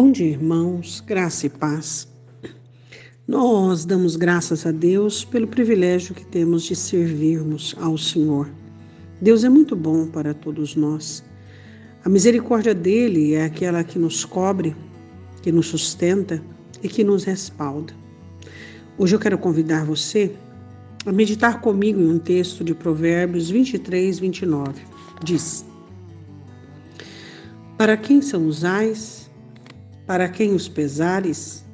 Bom dia, irmãos, graça e paz. Nós damos graças a Deus pelo privilégio que temos de servirmos ao Senhor. Deus é muito bom para todos nós. A misericórdia dele é aquela que nos cobre, que nos sustenta e que nos respalda. Hoje eu quero convidar você a meditar comigo em um texto de Provérbios 23, 29. Diz: Para quem são os ais? Para quem os pesares?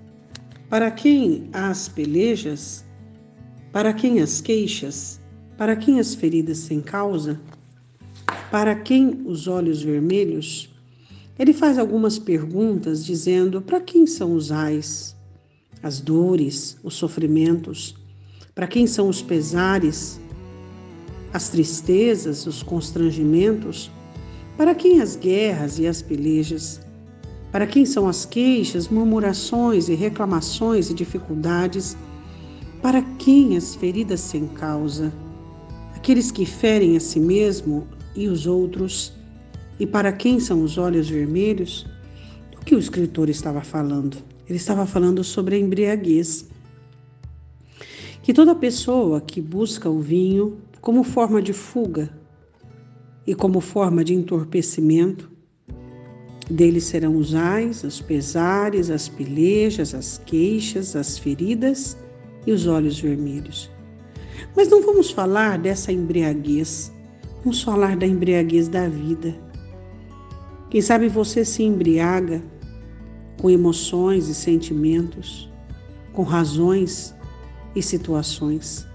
Para quem as pelejas? Para quem as queixas? Para quem as feridas sem causa? Para quem os olhos vermelhos? Ele faz algumas perguntas dizendo: para quem são os ais, as dores, os sofrimentos? Para quem são os pesares, as tristezas, os constrangimentos? Para quem as guerras e as pelejas? Para quem são as queixas, murmurações e reclamações e dificuldades? Para quem as feridas sem causa? Aqueles que ferem a si mesmo e os outros? E para quem são os olhos vermelhos? Do que o escritor estava falando? Ele estava falando sobre a embriaguez. Que toda pessoa que busca o vinho como forma de fuga e como forma de entorpecimento deles serão os ais, os pesares, as pelejas, as queixas, as feridas e os olhos vermelhos. Mas não vamos falar dessa embriaguez, vamos falar da embriaguez da vida. Quem sabe você se embriaga com emoções e sentimentos, com razões e situações.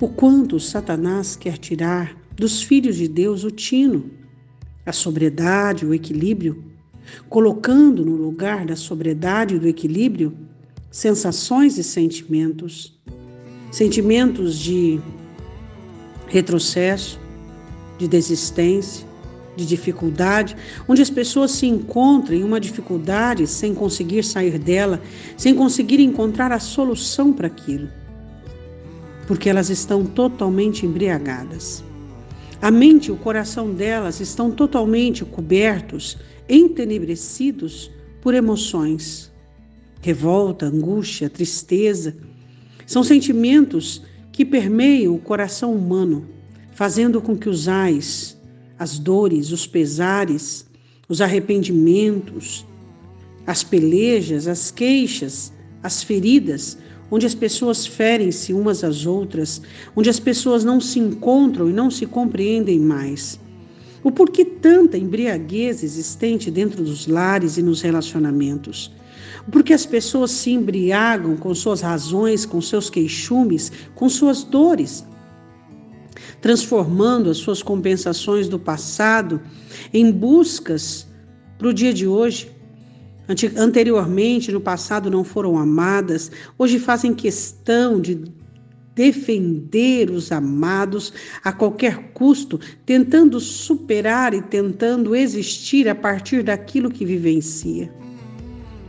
O quanto Satanás quer tirar dos filhos de Deus o tino, a sobriedade, o equilíbrio colocando no lugar da sobriedade e do equilíbrio sensações e sentimentos, sentimentos de retrocesso, de desistência, de dificuldade, onde as pessoas se encontram em uma dificuldade sem conseguir sair dela, sem conseguir encontrar a solução para aquilo, porque elas estão totalmente embriagadas. A mente e o coração delas estão totalmente cobertos entenebrecidos por emoções. Revolta, angústia, tristeza são sentimentos que permeiam o coração humano, fazendo com que os ais, as dores, os pesares, os arrependimentos, as pelejas, as queixas, as feridas, onde as pessoas ferem-se umas às outras, onde as pessoas não se encontram e não se compreendem mais. O porquê tanta embriaguez existente dentro dos lares e nos relacionamentos? Porque as pessoas se embriagam com suas razões, com seus queixumes, com suas dores, transformando as suas compensações do passado em buscas para o dia de hoje. Anteriormente, no passado, não foram amadas, hoje fazem questão de defender os amados a qualquer custo, tentando superar e tentando existir a partir daquilo que vivencia.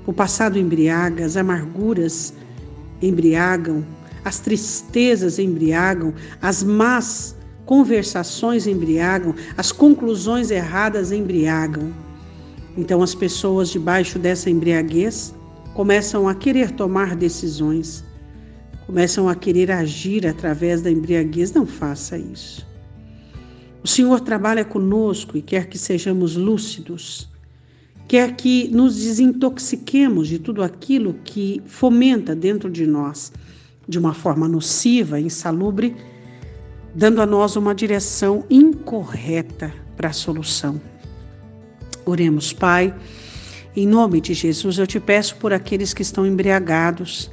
O passado embriaga, as amarguras embriagam, as tristezas embriagam, as más conversações embriagam, as conclusões erradas embriagam. Então, as pessoas debaixo dessa embriaguez começam a querer tomar decisões começam a querer agir através da embriaguez, não faça isso. O Senhor trabalha conosco e quer que sejamos lúcidos, quer que nos desintoxiquemos de tudo aquilo que fomenta dentro de nós de uma forma nociva, insalubre, dando a nós uma direção incorreta para a solução. Oremos, Pai. Em nome de Jesus, eu te peço por aqueles que estão embriagados,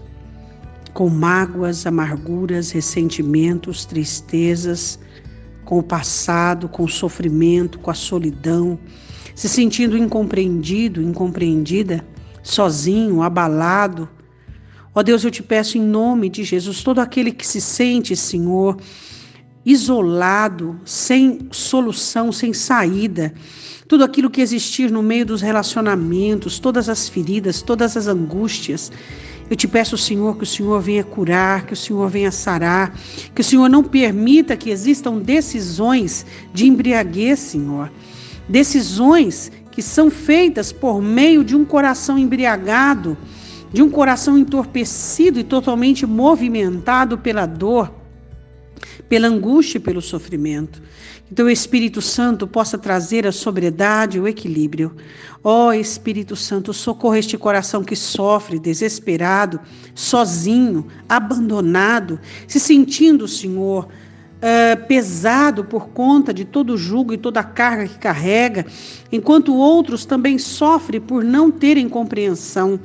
com mágoas, amarguras, ressentimentos, tristezas, com o passado, com o sofrimento, com a solidão, se sentindo incompreendido, incompreendida, sozinho, abalado. Ó Deus, eu te peço em nome de Jesus, todo aquele que se sente, Senhor, isolado, sem solução, sem saída, tudo aquilo que existir no meio dos relacionamentos, todas as feridas, todas as angústias, eu te peço, Senhor, que o Senhor venha curar, que o Senhor venha sarar, que o Senhor não permita que existam decisões de embriaguez, Senhor. Decisões que são feitas por meio de um coração embriagado, de um coração entorpecido e totalmente movimentado pela dor, pela angústia e pelo sofrimento. Então, o Espírito Santo possa trazer a sobriedade, o equilíbrio. Ó oh, Espírito Santo, socorra este coração que sofre, desesperado, sozinho, abandonado, se sentindo, Senhor, uh, pesado por conta de todo o jugo e toda a carga que carrega, enquanto outros também sofrem por não terem compreensão.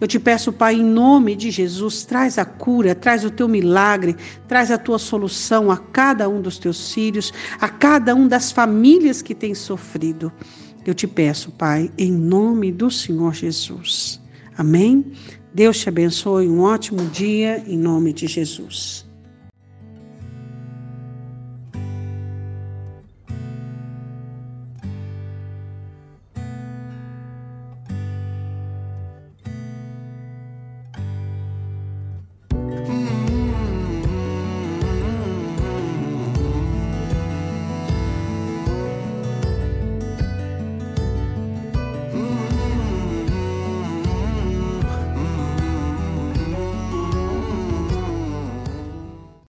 Eu te peço, Pai, em nome de Jesus, traz a cura, traz o teu milagre, traz a tua solução a cada um dos teus filhos, a cada um das famílias que têm sofrido. Eu te peço, Pai, em nome do Senhor Jesus. Amém? Deus te abençoe, um ótimo dia, em nome de Jesus.